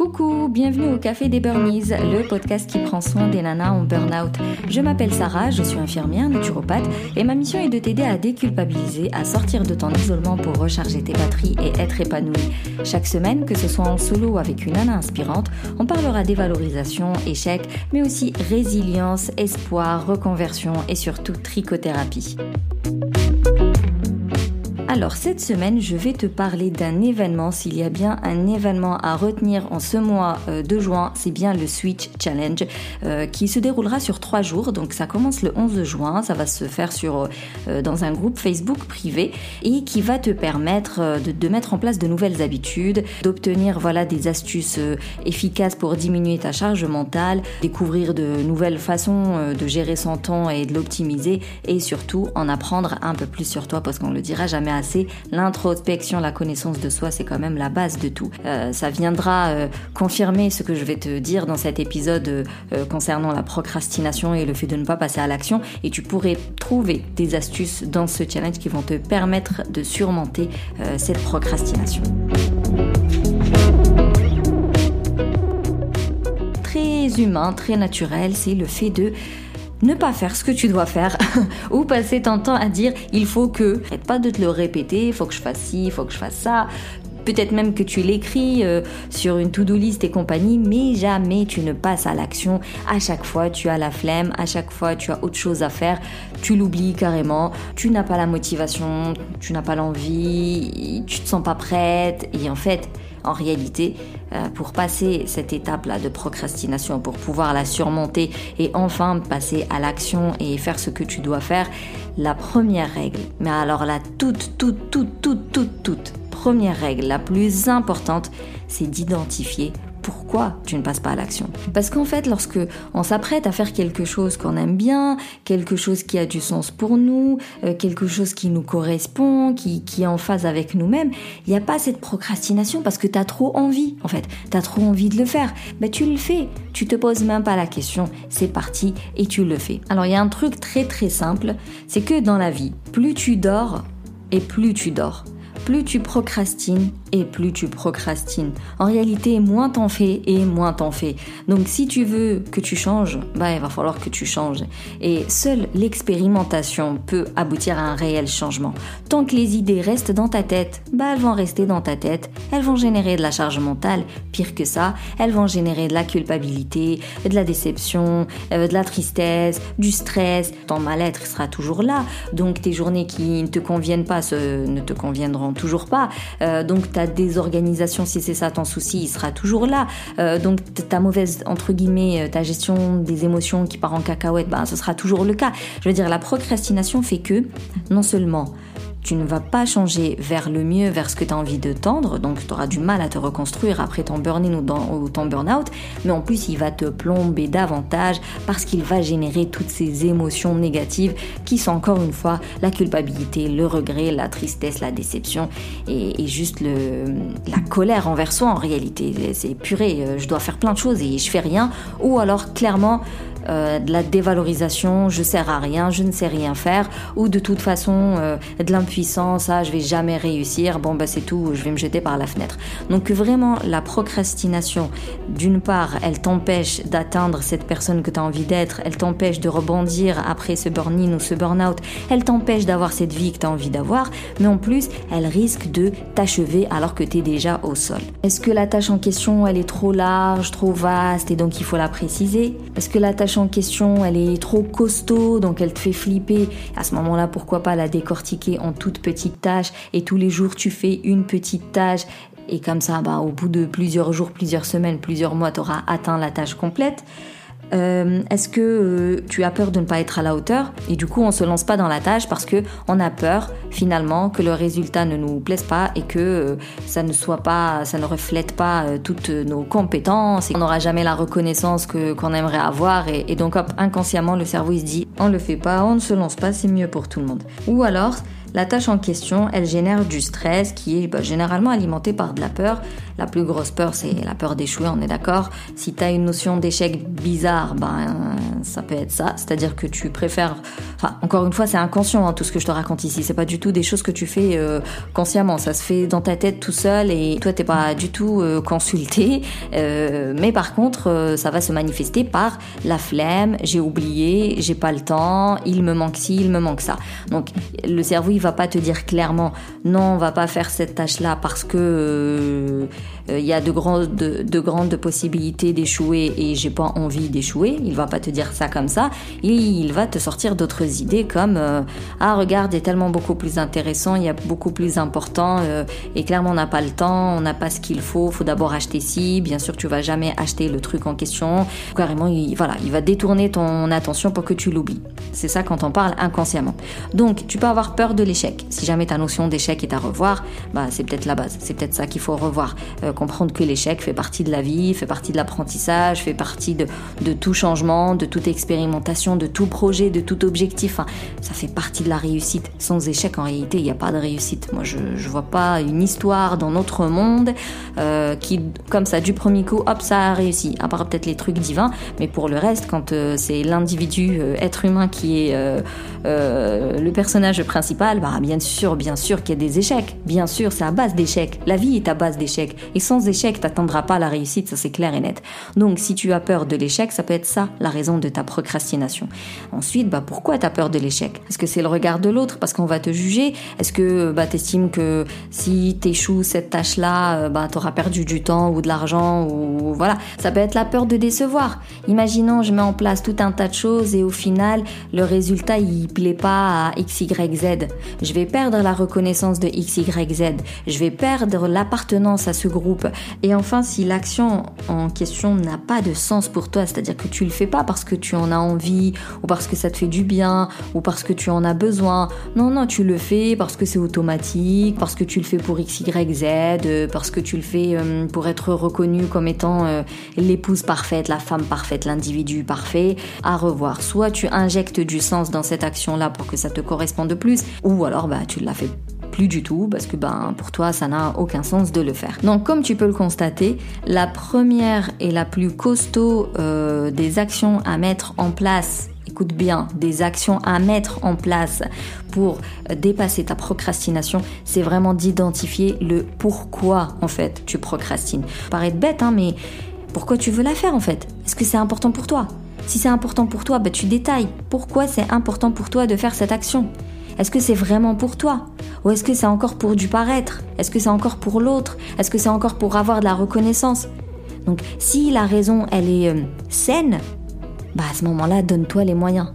Coucou, bienvenue au Café des Burnies, le podcast qui prend soin des nanas en burn-out. Je m'appelle Sarah, je suis infirmière naturopathe et ma mission est de t'aider à déculpabiliser, à sortir de ton isolement pour recharger tes batteries et être épanouie. Chaque semaine, que ce soit en solo ou avec une nana inspirante, on parlera dévalorisation, échec, mais aussi résilience, espoir, reconversion et surtout trichothérapie. Alors cette semaine, je vais te parler d'un événement. S'il y a bien un événement à retenir en ce mois euh, de juin, c'est bien le Switch Challenge euh, qui se déroulera sur trois jours. Donc ça commence le 11 juin, ça va se faire sur euh, dans un groupe Facebook privé et qui va te permettre de, de mettre en place de nouvelles habitudes, d'obtenir voilà des astuces efficaces pour diminuer ta charge mentale, découvrir de nouvelles façons de gérer son temps et de l'optimiser et surtout en apprendre un peu plus sur toi parce qu'on le dira jamais L'introspection, la connaissance de soi, c'est quand même la base de tout. Euh, ça viendra euh, confirmer ce que je vais te dire dans cet épisode euh, concernant la procrastination et le fait de ne pas passer à l'action. Et tu pourrais trouver des astuces dans ce challenge qui vont te permettre de surmonter cette procrastination. Très humain, très naturel, c'est le fait de ne pas faire ce que tu dois faire ou passer ton temps à dire il faut que. Arrête pas de te le répéter, il faut que je fasse ci, il faut que je fasse ça. Peut-être même que tu l'écris euh, sur une to-do list et compagnie, mais jamais tu ne passes à l'action. À chaque fois, tu as la flemme, à chaque fois, tu as autre chose à faire, tu l'oublies carrément, tu n'as pas la motivation, tu n'as pas l'envie, tu te sens pas prête, et en fait, en réalité, euh, pour passer cette étape-là de procrastination, pour pouvoir la surmonter et enfin passer à l'action et faire ce que tu dois faire, la première règle, mais alors la toute, toute, toute, toute, toute, toute première règle, la plus importante, c'est d'identifier tu ne passes pas à l'action Parce qu'en fait, lorsque on s'apprête à faire quelque chose qu'on aime bien, quelque chose qui a du sens pour nous, euh, quelque chose qui nous correspond, qui, qui est en phase avec nous-mêmes, il n'y a pas cette procrastination parce que tu as trop envie, en fait. Tu as trop envie de le faire. Ben, tu le fais. Tu te poses même pas la question. C'est parti et tu le fais. Alors, il y a un truc très très simple, c'est que dans la vie, plus tu dors et plus tu dors plus tu procrastines et plus tu procrastines. En réalité, moins t'en fais et moins t'en fais. Donc si tu veux que tu changes, bah il va falloir que tu changes. Et seule l'expérimentation peut aboutir à un réel changement. Tant que les idées restent dans ta tête, bah elles vont rester dans ta tête. Elles vont générer de la charge mentale. Pire que ça, elles vont générer de la culpabilité, de la déception, euh, de la tristesse, du stress. Ton mal-être sera toujours là. Donc tes journées qui ne te conviennent pas ne te conviendront toujours pas. Euh, donc ta désorganisation, si c'est ça ton souci, il sera toujours là. Euh, donc ta mauvaise, entre guillemets, euh, ta gestion des émotions qui part en cacahuète, ben, ce sera toujours le cas. Je veux dire, la procrastination fait que, non seulement tu ne vas pas changer vers le mieux, vers ce que tu as envie de tendre, donc tu auras du mal à te reconstruire après ton burn-in ou, ton burn-out, mais en plus il va te plomber davantage parce qu'il va générer toutes ces émotions négatives qui sont encore une fois la culpabilité, le regret, la tristesse, la déception et, juste le, la colère envers soi en réalité. C'est purée, euh, je dois faire plein de choses et je fais rien, ou alors clairement euh, de la dévalorisation, je sers à rien, je ne sais rien faire, ou de toute façon euh, de l'impuissance, ah je vais jamais réussir, bon bah c'est tout, je vais me jeter par la fenêtre. Donc vraiment la procrastination, d'une part, elle t'empêche d'atteindre cette personne que tu as envie d'être, elle t'empêche de rebondir après ce burn-in ou ce burn-out, elle t'empêche d'avoir cette vie que tu as envie d'avoir, mais en plus elle risque de t'achever alors que tu es déjà au sol. Est-ce que la tâche en question elle est trop large, trop vaste et donc il faut la préciser? Est-ce que la tâche question, elle est trop costaud, donc elle te fait flipper. À ce moment-là, pourquoi pas la décortiquer en toutes petites tâches et tous les jours tu fais une petite tâche et comme ça, bah, au bout de plusieurs jours, plusieurs semaines, plusieurs mois, tu auras atteint la tâche complète. Euh, est-ce que euh, tu as peur de ne pas être à la hauteur? Et du coup on se lance pas dans la tâche parce que on a peur finalement que le résultat ne nous plaise pas et que euh, ça ne soit pas, ça ne reflète pas toutes nos compétences et qu'on n'aura jamais la reconnaissance que qu'on aimerait avoir et, donc hop inconsciemment le cerveau il se dit on le fait pas, on ne se lance pas, c'est mieux pour tout le monde. Ou alors La tâche en question, elle génère du stress qui est bah, généralement alimenté par de la peur. La plus grosse peur, c'est la peur d'échouer, on est d'accord. Si tu as une notion d'échec bizarre, ben ça peut être ça. C'est-à-dire que tu préfères... Enfin, encore une fois, c'est inconscient hein, tout ce que je te raconte ici. C'est pas du tout des choses que tu fais euh, consciemment. Ça se fait dans ta tête tout seul et toi, t'es pas du tout euh, consulté. Euh, mais par contre, ça va se manifester par la flemme, j'ai oublié, j'ai pas le temps, il me manque ci, il me manque ça. Donc le cerveau, il va pas te dire clairement non, on va pas faire cette tâche-là parce que euh, il y a de, grandes, de, possibilités d'échouer et j'ai pas envie d'échouer. Il va pas te dire ça comme ça. Il va te sortir d'autres idées comme euh, ah regarde, c'est tellement beaucoup plus intéressant, il y a beaucoup plus important euh, et clairement on n'a pas le temps, on n'a pas ce qu'il faut. Faut d'abord acheter ci. Bien sûr, tu vas jamais acheter le truc en question. Carrément, il, voilà, il va détourner ton attention pour que tu l'oublies. C'est ça quand on parle inconsciemment. Donc, tu peux avoir peur de Si jamais ta notion d'échec est à revoir, bah, c'est peut-être la base. C'est peut-être ça qu'il faut revoir. Euh, comprendre que l'échec fait partie de la vie, fait partie de l'apprentissage, fait partie de, tout changement, de toute expérimentation, de tout projet, de tout objectif. ça fait partie de la réussite. Sans échec, en réalité, il n'y a pas de réussite. Moi, je ne vois pas une histoire dans notre monde euh, qui, comme ça, du premier coup, hop, ça a réussi. À part peut-être les trucs divins, mais pour le reste, quand euh, c'est l'individu, être humain qui est le personnage principal, bah, bien sûr, bien sûr qu'il y a des échecs. Bien sûr, c'est à base d'échecs. La vie est à base d'échecs. Et sans échec, t'atteindras pas la réussite, ça c'est clair et net. Donc, si tu as peur de l'échec, ça peut être ça, la raison de ta procrastination. Ensuite, bah, pourquoi t'as peur de l'échec? Est-ce que c'est le regard de l'autre? Parce qu'on va te juger Est-ce que, bah, t'estimes que si t'échoues cette tâche-là, euh, bah, t'auras perdu du temps ou de l'argent ou voilà. Ça peut être la peur de décevoir. Imaginons, je mets en place tout un tas de choses et au final, le résultat, il plaît pas à X, Y, Z. Je vais perdre la reconnaissance de X, Y, Z. Je vais perdre l'appartenance à ce groupe. Et enfin, si l'action en question n'a pas de sens pour toi, c'est-à-dire que tu le fais pas parce que tu en as envie, ou parce que ça te fait du bien, ou parce que tu en as besoin. Non, non, tu le fais parce que c'est automatique, parce que tu le fais pour X, Y, Z, parce que tu le fais euh, pour être reconnu comme étant euh, l'épouse parfaite, la femme parfaite, l'individu parfait. À revoir. Soit tu injectes du sens dans cette action-là pour que ça te corresponde plus, ou alors bah, tu l'as fait plus du tout parce que ben pour toi ça n'a aucun sens de le faire. Donc comme tu peux le constater, la première et la plus costaud euh, des actions à mettre en place écoute bien, des actions à mettre en place pour dépasser ta procrastination, c'est vraiment d'identifier le pourquoi en fait tu procrastines. Ça paraît bête, hein, mais pourquoi tu veux la faire en fait? Est-ce que c'est important pour toi? Si c'est important pour toi, ben, tu détailles. Pourquoi c'est important pour toi de faire cette action? Est-ce que c'est vraiment pour toi? Ou est-ce que c'est encore pour du paraître? Est-ce que c'est encore pour l'autre? Est-ce que c'est encore pour avoir de la reconnaissance? Donc si la raison, elle est euh, saine, bah à ce moment-là, donne-toi les moyens.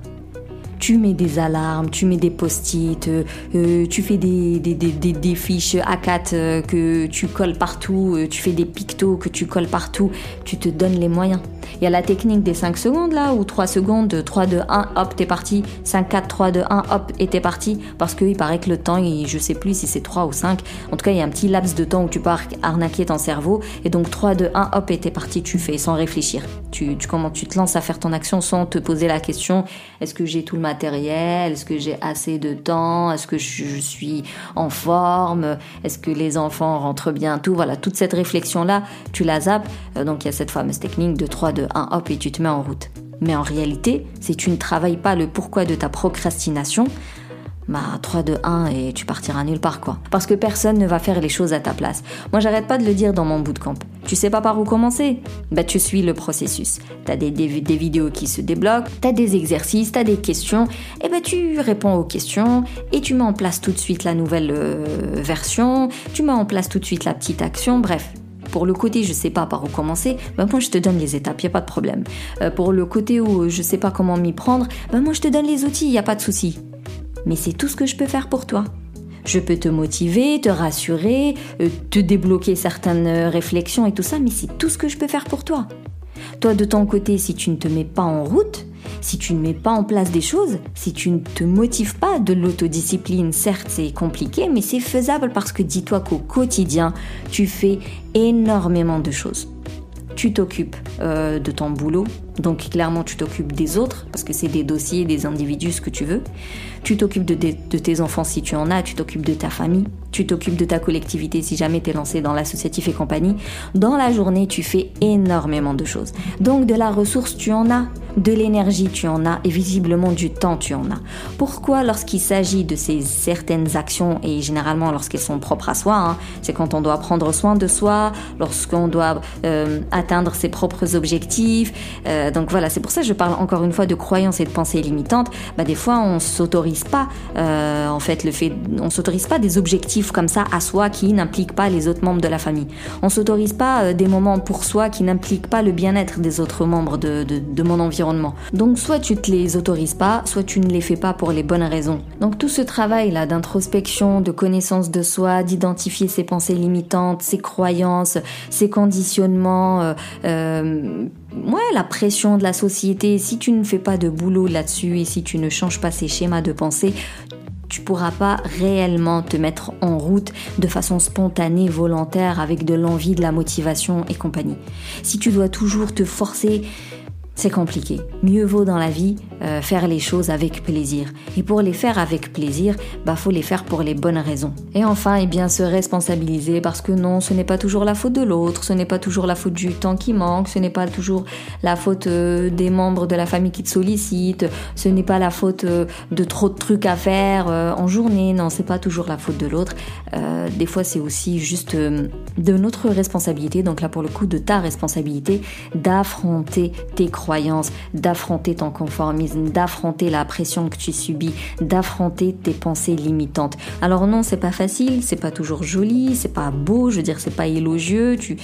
Tu mets des alarmes, tu mets des post-it, euh, euh, tu fais des, des, des, des fiches A4 que tu colles partout, tu fais des pictos que tu colles partout, tu te donnes les moyens. Il y a la technique des 5 secondes là, ou 3 secondes, 3, 2, 1, hop, t'es parti. 5, 4, 3, 2, 1, hop, et t'es parti. Parce qu'il paraît que le temps, je sais plus si c'est 3 ou 5. En tout cas, il y a un petit laps de temps où tu peux arnaquer ton cerveau. Et donc 3, 2, 1, hop, et t'es parti, tu fais sans réfléchir. Tu, tu, comment, tu te lances à faire ton action sans te poser la question est-ce que j'ai tout le matériel? Est-ce que j'ai assez de temps? Est-ce que je, je suis en forme? Est-ce que les enfants rentrent bien? Tout, voilà, toute cette réflexion-là, tu la zappes. Euh, donc il y a cette fameuse technique de 3, 2, un hop et tu te mets en route. Mais en réalité, si tu ne travailles pas le pourquoi de ta procrastination, bah 3, 2, 1 et tu partiras nulle part quoi. Parce que personne ne va faire les choses à ta place. Moi j'arrête pas de le dire dans mon bootcamp. Tu sais pas par où commencer Bah tu suis le processus. T'as des, des, vidéos qui se débloquent, t'as des exercices, t'as des questions, et bah tu réponds aux questions et tu mets en place tout de suite la nouvelle euh, version, tu mets en place tout de suite la petite action, bref, pour le côté je sais pas par où commencer, ben moi je te donne les étapes, y a pas de problème. Euh, pour le côté où je sais pas comment m'y prendre, ben moi je te donne les outils, y a pas de souci. Mais c'est tout ce que je peux faire pour toi. Je peux te motiver, te rassurer, euh, te débloquer certaines euh, réflexions et tout ça, mais c'est tout ce que je peux faire pour toi. Toi de ton côté, si tu ne te mets pas en route, si tu ne mets pas en place des choses, si tu ne te motives pas de l'autodiscipline, certes c'est compliqué, mais c'est faisable parce que dis-toi qu'au quotidien, tu fais énormément de choses. tu t'occupes euh, de ton boulot, donc clairement tu t'occupes des autres, parce que c'est des dossiers, des individus, ce que tu veux. Tu t'occupes de, tes enfants si tu en as, tu t'occupes de ta famille, tu t'occupes de ta collectivité si jamais tu es lancé dans l'associatif et compagnie. Dans la journée, tu fais énormément de choses. Donc de la ressource, tu en as, de l'énergie, tu en as, et visiblement du temps, tu en as. Pourquoi lorsqu'il s'agit de ces certaines actions, et généralement lorsqu'elles sont propres à soi, hein, c'est quand on doit prendre soin de soi, lorsqu'on doit euh, atteindre ses propres objectifs. Euh, donc voilà, c'est pour ça que je parle encore une fois de croyances et de pensées limitantes. Bah, des fois, on s'autorise pas, euh, en fait, le fait, on s'autorise pas des objectifs comme ça à soi qui n'impliquent pas les autres membres de la famille. On s'autorise pas des moments pour soi qui n'impliquent pas le bien-être des autres membres de, mon environnement. Donc soit tu te les autorises pas, soit tu ne les fais pas pour les bonnes raisons. Donc tout ce travail là d'introspection, de connaissance de soi, d'identifier ses pensées limitantes, ses croyances, ses conditionnements, euh, euh, ouais, la pression de la société, si tu ne fais pas de boulot là-dessus et si tu ne changes pas ces schémas de pensée, tu pourras pas réellement te mettre en route de façon spontanée, volontaire, avec de l'envie, de la motivation et compagnie. Si tu dois toujours te forcer c'est compliqué. Mieux vaut dans la vie euh, faire les choses avec plaisir. Et pour les faire avec plaisir, bah faut les faire pour les bonnes raisons. Et enfin, eh bien se responsabiliser parce que non, ce n'est pas toujours la faute de l'autre, ce n'est pas toujours la faute du temps qui manque, ce n'est pas toujours la faute euh, des membres de la famille qui te sollicitent, ce n'est pas la faute euh, de trop de trucs à faire en journée. Non, c'est pas toujours la faute de l'autre. des fois, c'est aussi juste de notre responsabilité. Donc là, pour le coup, de ta responsabilité d'affronter tes croyances d'affronter ton conformisme, d'affronter la pression que tu subis, d'affronter tes pensées limitantes. Alors non, c'est pas facile, c'est pas toujours joli, c'est pas beau, je veux dire, c'est pas élogieux, tu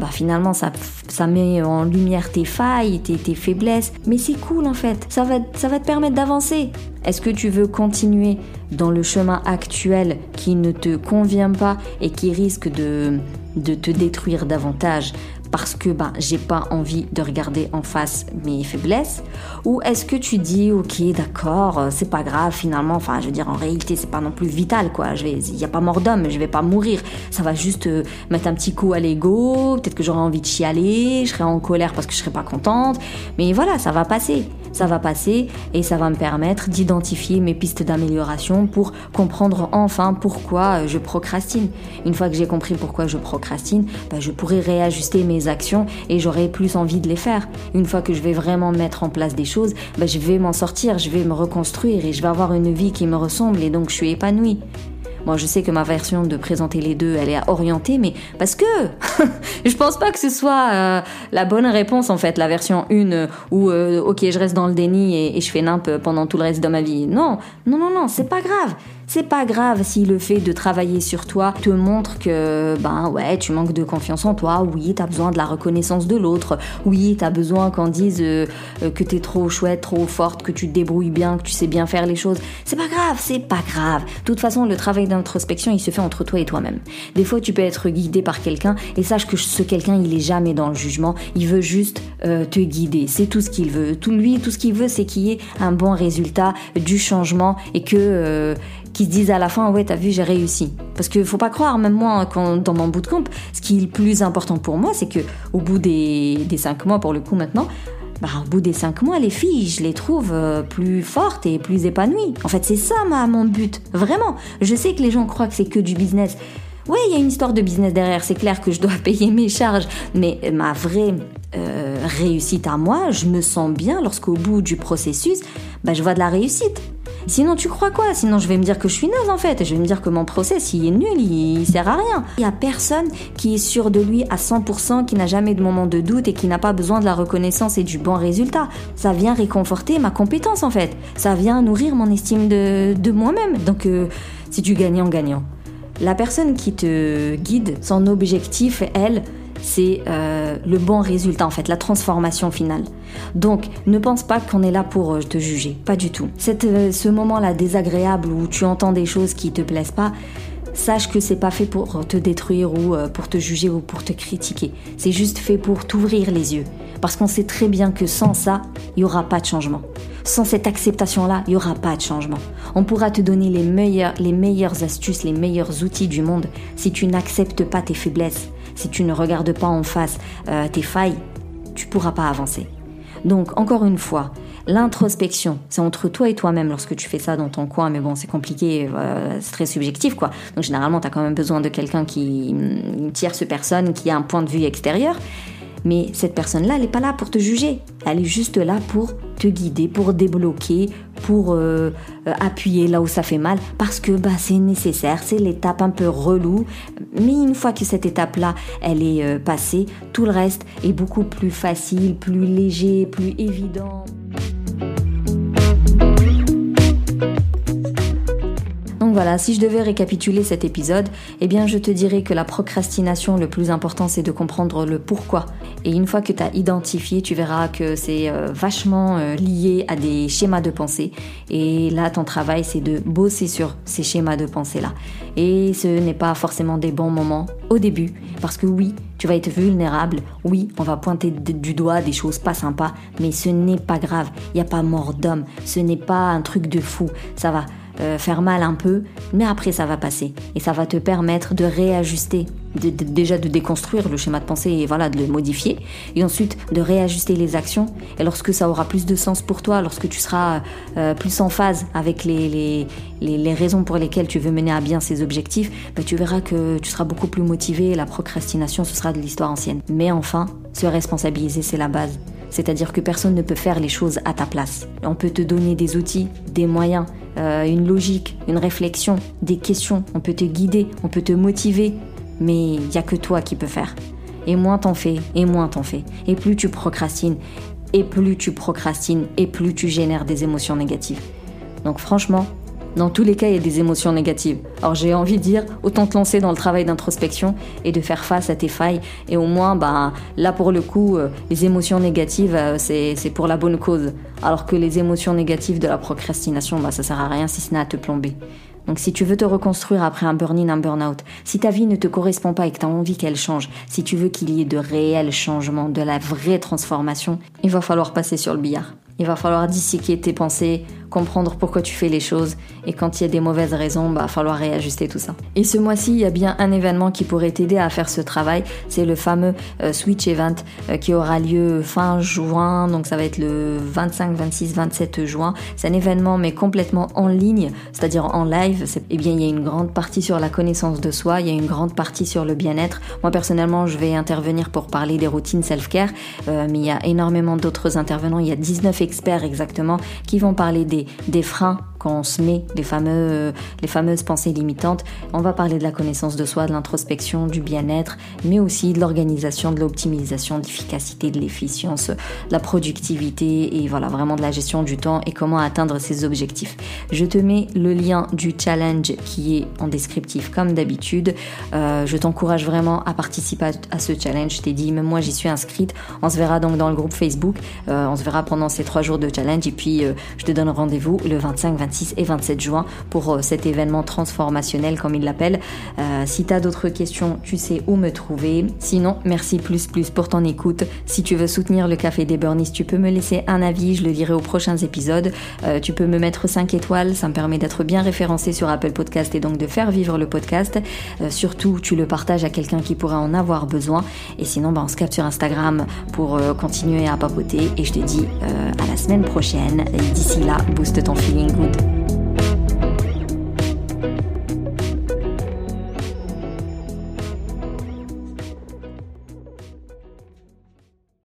bah finalement ça, ça met en lumière tes failles, tes, tes faiblesses, mais c'est cool en fait, ça va, ça va te permettre d'avancer. Est-ce que tu veux continuer dans le chemin actuel qui ne te convient pas et qui risque de, de te détruire davantage? Parce que bah, j'ai pas envie de regarder en face mes faiblesses? Ou est-ce que tu dis, ok, d'accord, euh, c'est pas grave finalement, enfin, je veux dire, en réalité, c'est pas non plus vital, quoi. Il n'y a pas mort d'homme, je vais pas mourir. Ça va juste euh, mettre un petit coup à l'ego, peut-être que j'aurai envie de chialer, je serai en colère parce que je serai pas contente, mais voilà, ça va passer ça va passer et ça va me permettre d'identifier mes pistes d'amélioration pour comprendre enfin pourquoi je procrastine. Une fois que j'ai compris pourquoi je procrastine, bah, je pourrai réajuster mes actions et j'aurai plus envie de les faire. Une fois que je vais vraiment mettre en place des choses, bah, je vais m'en sortir, je vais me reconstruire et je vais avoir une vie qui me ressemble et donc je suis épanouie. Moi, je sais que ma version de présenter les deux, elle est orientée, mais parce que je pense pas que ce soit euh, la bonne réponse en fait, la version 1 où euh, ok, je reste dans le déni et, et je fais nimp pendant tout le reste de ma vie. Non, non, non, non, c'est pas grave. C'est pas grave si le fait de travailler sur toi te montre que, ben ouais, tu manques de confiance en toi, oui, t'as besoin de la reconnaissance de l'autre, oui, t'as besoin qu'on dise euh, euh, que t'es trop chouette, trop forte, que tu te débrouilles bien, que tu sais bien faire les choses. C'est pas grave, c'est pas grave. De toute façon, le travail d'introspection, il se fait entre toi et toi-même. Des fois, tu peux être guidé par quelqu'un et sache que ce quelqu'un, il est jamais dans le jugement, il veut juste euh, te guider. C'est tout ce qu'il veut. Tout lui, tout ce qu'il veut, c'est qu'il y ait un bon résultat, du changement et que qui se disent à la fin ouais t'as vu j'ai réussi parce que faut pas croire même moi quand dans mon bootcamp ce qui est le plus important pour moi c'est que au bout des, des cinq mois pour le coup maintenant bah, au bout des cinq mois, les filles, je les trouve euh, plus fortes et plus épanouies. En fait, c'est ça ma, mon but. Vraiment. Je sais que les gens croient que c'est que du business. Oui, il y a une histoire de business derrière. C'est clair que je dois payer mes charges. Mais ma vraie euh, réussite à moi, je me sens bien lorsqu'au bout du processus, bah, je vois de la réussite. Sinon, tu crois quoi? Sinon, je vais me dire que je suis naze en fait. Je vais me dire que mon process, il est nul, il, sert à rien. Il y a personne qui est sûr de lui à 100%, qui n'a jamais de moment de doute et qui n'a pas besoin de la reconnaissance et du bon résultat. Ça vient réconforter ma compétence en fait. Ça vient nourrir mon estime de, de moi-même. Donc, euh, c'est du gagnant-gagnant. La personne qui te guide, son objectif, elle, c'est euh, le bon résultat en fait, la transformation finale. Donc ne pense pas qu'on est là pour euh, te juger, pas du tout. Euh, ce moment-là désagréable où tu entends des choses qui te plaisent pas, sache que c'est pas fait pour te détruire ou pour te juger ou pour te critiquer. C'est juste fait pour t'ouvrir les yeux. Parce qu'on sait très bien que sans ça, il n'y aura pas de changement. Sans cette acceptation-là, il n'y aura pas de changement. On pourra te donner les meilleures, les meilleures astuces, les meilleurs outils du monde. Si tu n'acceptes pas tes faiblesses, si tu ne regardes pas en face euh, tes failles, tu pourras pas avancer. Donc, encore une fois, l'introspection, c'est entre toi et toi-même lorsque tu fais ça dans ton coin, mais bon, c'est compliqué, euh, c'est très subjectif, quoi. Donc, généralement, tu as quand même besoin de quelqu'un qui, une tierce personne qui a un point de vue extérieur. Mais cette personne-là, elle n'est pas là pour te juger. Elle est juste là pour te guider, pour débloquer, pour euh, appuyer là où ça fait mal, parce que bah, c'est nécessaire, c'est l'étape un peu relou. Mais une fois que cette étape-là, elle est euh, passée, tout le reste est beaucoup plus facile, plus léger, plus évident. Voilà, si je devais récapituler cet épisode, eh bien je te dirais que la procrastination, le plus important, c'est de comprendre le pourquoi. Et une fois que tu as identifié, tu verras que c'est euh, vachement euh, lié à des schémas de pensée. Et là, ton travail, c'est de bosser sur ces schémas de pensée-là. Et ce n'est pas forcément des bons moments au début, parce que oui, tu vas être vulnérable, oui, on va pointer du doigt des choses pas sympas, mais ce n'est pas grave, il n'y a pas mort d'homme, ce n'est pas un truc de fou, ça va. Euh, faire mal un peu, mais après ça va passer et ça va te permettre de réajuster, déjà de déconstruire le schéma de pensée et voilà de le modifier, et ensuite de réajuster les actions. Et lorsque ça aura plus de sens pour toi, lorsque tu seras euh, plus en phase avec les, raisons pour lesquelles tu veux mener à bien ces objectifs, bah, tu verras que tu seras beaucoup plus motivé. la procrastination ce sera de l'histoire ancienne. Mais enfin, se responsabiliser c'est la base. C'est-à-dire que personne ne peut faire les choses à ta place. On peut te donner des outils, des moyens, euh, une logique, une réflexion, des questions. On peut te guider, on peut te motiver, mais il n'y a que toi qui peux faire. Et moins t'en fais, et moins t'en fais. Et plus tu procrastines, et plus tu procrastines, et plus tu génères des émotions négatives. Donc franchement, dans tous les cas, il y a des émotions négatives. Alors j'ai envie de dire, autant te lancer dans le travail d'introspection et de faire face à tes failles. Et au moins, bah, là pour le coup, euh, les émotions négatives, euh, c'est pour la bonne cause. Alors que les émotions négatives de la procrastination, bah, ça sert à rien si ce n'est à te plomber. Donc si tu veux te reconstruire après un burn-in, un burn-out, si ta vie ne te correspond pas et que tu as envie qu'elle change, si tu veux qu'il y ait de réels changements, de la vraie transformation, il va falloir passer sur le billard. Il va falloir disséquer tes pensées, comprendre pourquoi tu fais les choses et quand il y a des mauvaises raisons, bah, falloir réajuster tout ça. Et ce mois-ci, il y a bien un événement qui pourrait t'aider à faire ce travail, c'est le fameux euh, Switch Event euh, qui aura lieu fin juin, donc ça va être le 25, 26, 27 juin. C'est un événement mais complètement en ligne, c'est-à-dire en live. Eh bien, il y a une grande partie sur la connaissance de soi, il y a une grande partie sur le bien-être. Moi personnellement, je vais intervenir pour parler des routines self-care, euh, mais il y a énormément d'autres intervenants. Il y a 19 experts exactement qui vont parler des des, freins quand on se met les, fameux, les fameuses pensées limitantes. On va parler de la connaissance de soi, de l'introspection, du bien-être, mais aussi de l'organisation, de l'optimisation, de l'efficacité, de l'efficience, de la productivité et voilà, vraiment de la gestion du temps et comment atteindre ses objectifs. Je te mets le lien du challenge qui est en descriptif comme d'habitude. Euh, je t'encourage vraiment à participer à, ce challenge. Je t'ai dit, même moi j'y suis inscrite. On se verra donc dans le groupe Facebook. Euh, on se verra pendant ces trois jours de challenge et puis euh, je te donne rendez-vous le 25, 26 26 et 27 juin pour euh, cet événement transformationnel comme il l'appelle. Euh, si tu as d'autres questions, tu sais où me trouver. Sinon, merci plus plus pour ton écoute. Si tu veux soutenir le Café des Burnies, tu peux me laisser un avis, je le dirai aux prochains épisodes. Euh, tu peux me mettre 5 étoiles, ça me permet d'être bien référencé sur Apple Podcast et donc de faire vivre le podcast. surtout, tu le partages à quelqu'un qui pourrait en avoir besoin. Et sinon, bah, on se capte sur Instagram pour continuer à papoter. Et je te dis à la semaine prochaine. D'ici là, booste ton feeling good.